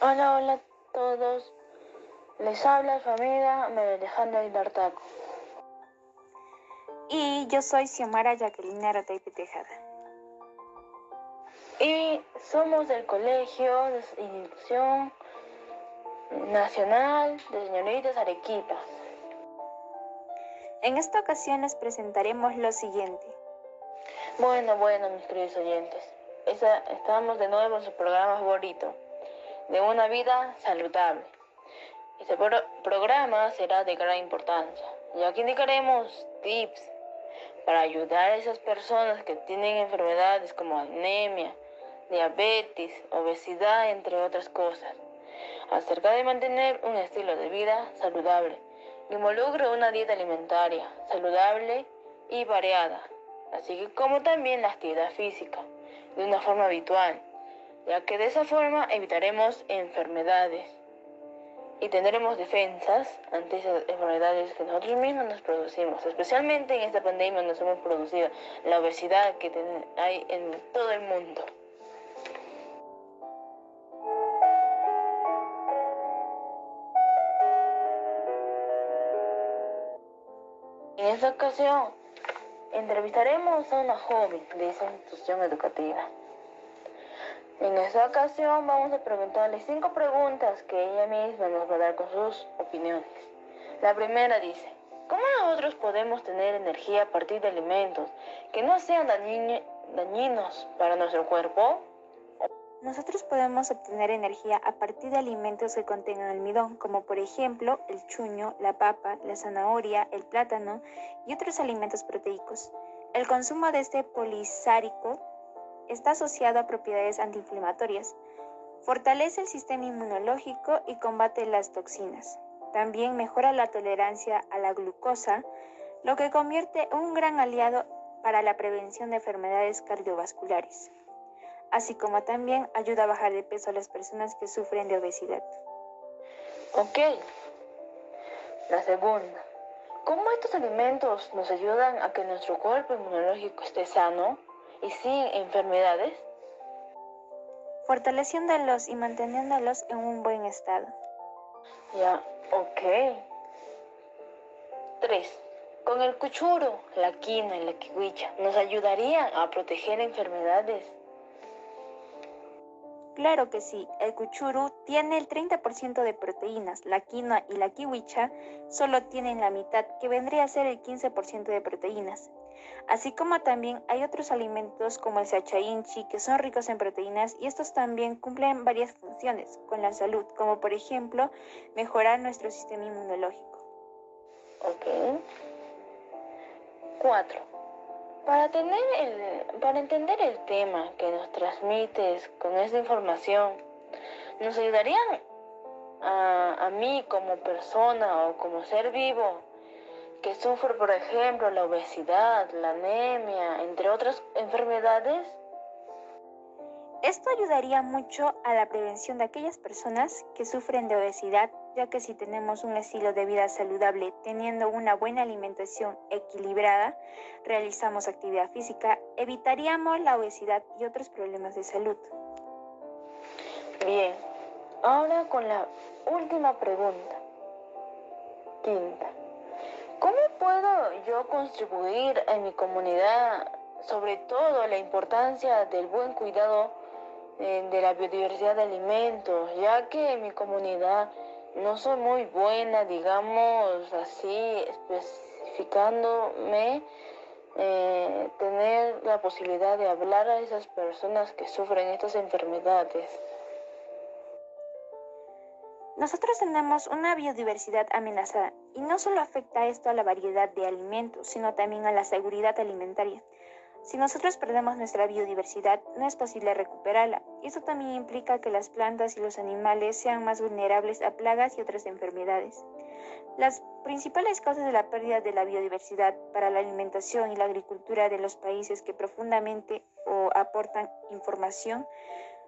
Hola, hola a todos. Les habla su amiga María Alejandra Hilartaco. Y yo soy Xiomara Jacqueline Arotaipe Tejada. Y somos del Colegio de Institución Nacional de Señoritas Arequipas. En esta ocasión les presentaremos lo siguiente. Bueno, bueno, mis queridos oyentes. estamos de nuevo en su programa favorito, de una vida saludable. Este programa será de gran importancia, ya que indicaremos tips para ayudar a esas personas que tienen enfermedades como anemia, diabetes, obesidad, entre otras cosas, acerca de mantener un estilo de vida saludable involucra una dieta alimentaria saludable y variada, así como también la actividad física, de una forma habitual, ya que de esa forma evitaremos enfermedades y tendremos defensas ante esas enfermedades que nosotros mismos nos producimos. Especialmente en esta pandemia nos hemos producido la obesidad que hay en todo el mundo. En esta ocasión entrevistaremos a una joven de esa institución educativa. En esta ocasión vamos a preguntarle cinco preguntas que ella misma nos va a dar con sus opiniones. La primera dice, ¿cómo nosotros podemos tener energía a partir de alimentos que no sean dañinos para nuestro cuerpo? Nosotros podemos obtener energía a partir de alimentos que contengan almidón, como por ejemplo el chuño, la papa, la zanahoria, el plátano y otros alimentos proteicos. El consumo de este polisárico está asociado a propiedades antiinflamatorias, fortalece el sistema inmunológico y combate las toxinas. También mejora la tolerancia a la glucosa, lo que convierte un gran aliado para la prevención de enfermedades cardiovasculares así como también ayuda a bajar de peso a las personas que sufren de obesidad. Ok. La segunda. ¿Cómo estos alimentos nos ayudan a que nuestro cuerpo inmunológico esté sano y sin enfermedades? Fortaleciéndolos y manteniéndolos en un buen estado. Ya, ok. 3. Con el cuchuro, la quina y la kiwicha nos ayudarían a proteger enfermedades Claro que sí, el cuchuru tiene el 30% de proteínas, la quinoa y la kiwicha solo tienen la mitad, que vendría a ser el 15% de proteínas. Así como también hay otros alimentos como el sachainchi que son ricos en proteínas y estos también cumplen varias funciones con la salud, como por ejemplo mejorar nuestro sistema inmunológico. Ok. 4. Para, para entender el tema que nos transmites con esta información, nos ayudarían a, a mí como persona o como ser vivo que sufre, por ejemplo, la obesidad, la anemia, entre otras enfermedades? Esto ayudaría mucho a la prevención de aquellas personas que sufren de obesidad ya que si tenemos un estilo de vida saludable, teniendo una buena alimentación equilibrada, realizamos actividad física, evitaríamos la obesidad y otros problemas de salud. Bien, ahora con la última pregunta. Quinta. ¿Cómo puedo yo contribuir en mi comunidad, sobre todo la importancia del buen cuidado eh, de la biodiversidad de alimentos, ya que en mi comunidad no soy muy buena, digamos así, especificándome, eh, tener la posibilidad de hablar a esas personas que sufren estas enfermedades. Nosotros tenemos una biodiversidad amenazada y no solo afecta esto a la variedad de alimentos, sino también a la seguridad alimentaria. Si nosotros perdemos nuestra biodiversidad, no es posible recuperarla. Y eso también implica que las plantas y los animales sean más vulnerables a plagas y otras enfermedades. Las principales causas de la pérdida de la biodiversidad para la alimentación y la agricultura de los países que profundamente aportan información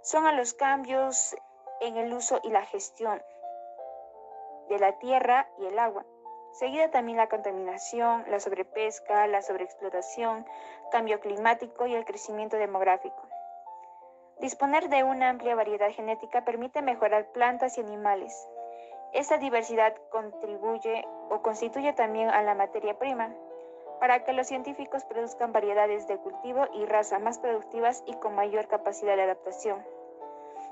son a los cambios en el uso y la gestión de la tierra y el agua, Seguida también la contaminación, la sobrepesca, la sobreexplotación, cambio climático y el crecimiento demográfico. Disponer de una amplia variedad genética permite mejorar plantas y animales. Esta diversidad contribuye o constituye también a la materia prima, para que los científicos produzcan variedades de cultivo y raza más productivas y con mayor capacidad de adaptación.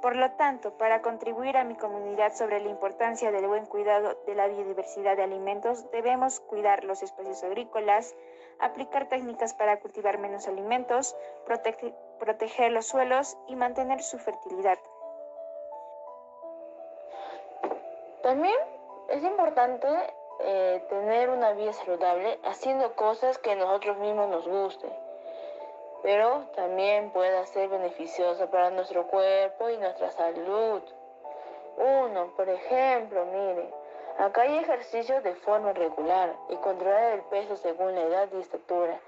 Por lo tanto, para contribuir a mi comunidad sobre la importancia del buen cuidado de la biodiversidad de alimentos, debemos cuidar los espacios agrícolas, aplicar técnicas para cultivar menos alimentos, proteger los suelos y mantener su fertilidad. También es importante eh, tener una vida saludable haciendo cosas que a nosotros mismos nos gusten pero también puede ser beneficiosa para nuestro cuerpo y nuestra salud. Uno, por ejemplo, mire, acá hay ejercicios de forma regular y controlar el peso según la edad y estatura.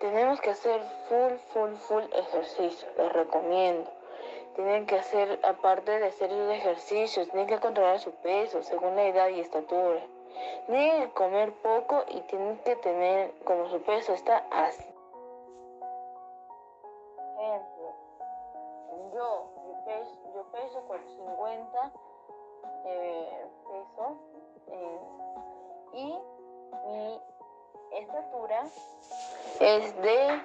Tenemos que hacer full, full, full ejercicio, les recomiendo. Tienen que hacer, aparte de hacer esos ejercicios, tienen que controlar su peso según la edad y estatura. Tienen que comer poco y tienen que tener, como su peso está así estatura es de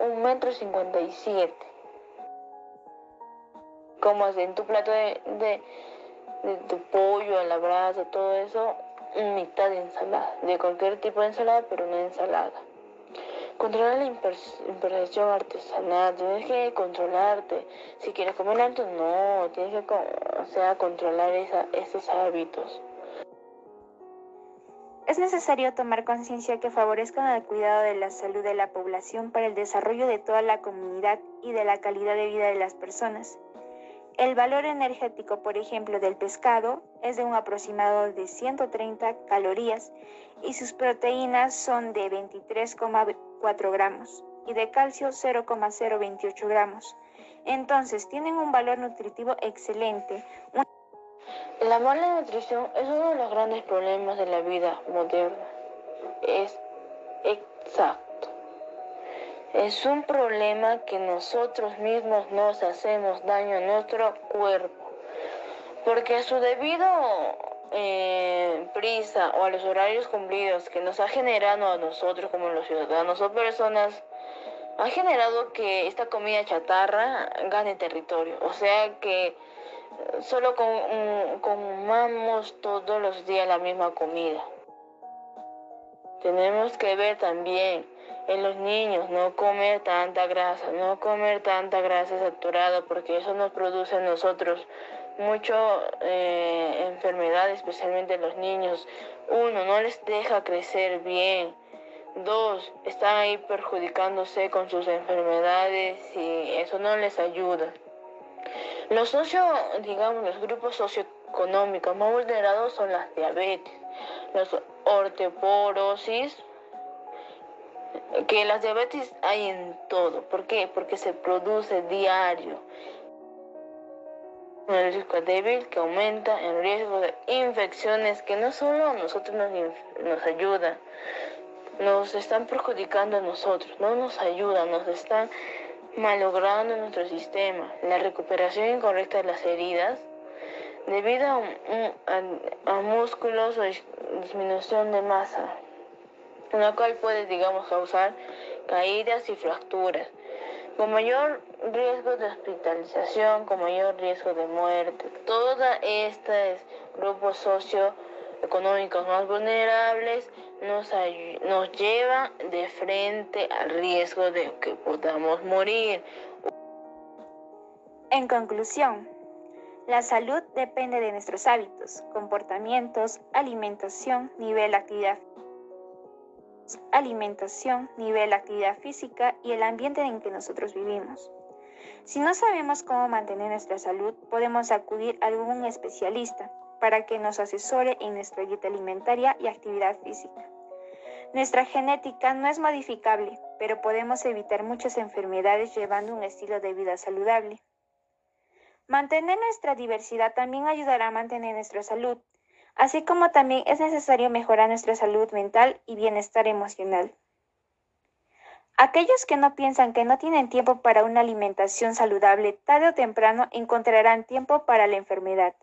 un metro cincuenta y siete como en tu plato de, de, tu pollo, la brasa, todo eso, mitad de ensalada, de cualquier tipo de ensalada, pero no ensalada. Controlar la imperfección artesanal, tienes que controlarte. Si quieres comer alto, no, tienes que o sea, controlar esos hábitos. Es necesario tomar conciencia que favorezcan el cuidado de la salud de la población para el desarrollo de toda la comunidad y de la calidad de vida de las personas. El valor energético, por ejemplo, del pescado es de un aproximado de 130 calorías y sus proteínas son de 23,4 gramos y de calcio 0,028 gramos. Entonces, tienen un valor nutritivo excelente. La mala nutrición es uno de los grandes problemas de la vida moderna. Es exacto. Es un problema que nosotros mismos nos hacemos daño a nuestro cuerpo, porque a su debido eh, prisa o a los horarios cumplidos que nos ha generado a nosotros como los ciudadanos o personas, ha generado que esta comida chatarra gane territorio. O sea que solo comamos todos los días la misma comida. Tenemos que ver también en los niños, no comer tanta grasa, no comer tanta grasa saturada, porque eso nos produce a nosotros mucho eh, enfermedad, especialmente en los niños. Uno, no les deja crecer bien. Dos, están ahí perjudicándose con sus enfermedades y eso no les ayuda. Los socio, digamos, los grupos socioeconómicos más vulnerados son las diabetes, los ortoporosis, que las diabetes hay en todo. ¿Por qué? Porque se produce diario. El riesgo débil que aumenta el riesgo de infecciones que no solo a nosotros nos, nos ayudan, nos están perjudicando a nosotros, no nos ayudan, nos están malogrando nuestro sistema. La recuperación incorrecta de las heridas debido a, músculos o disminución de masa la cual puede, digamos, causar caídas y fracturas, con mayor riesgo de hospitalización, con mayor riesgo de muerte. Todos estos grupos socioeconómicos más vulnerables nos, llevan de frente al riesgo de que podamos morir. En conclusión, la salud depende de nuestros hábitos, comportamientos, alimentación, nivel de actividad alimentación, nivel, actividad física y el ambiente en que nosotros vivimos. Si no sabemos cómo mantener nuestra salud, podemos acudir a algún especialista para que nos asesore en nuestra dieta alimentaria y actividad física. Nuestra genética no es modificable, pero podemos evitar muchas enfermedades llevando un estilo de vida saludable. Mantener nuestra diversidad también ayudará a mantener nuestra salud, así como también es necesario mejorar nuestra salud mental y bienestar emocional. Aquellos que no piensan que no tienen tiempo para una alimentación saludable, tarde o temprano encontrarán tiempo para la enfermedad.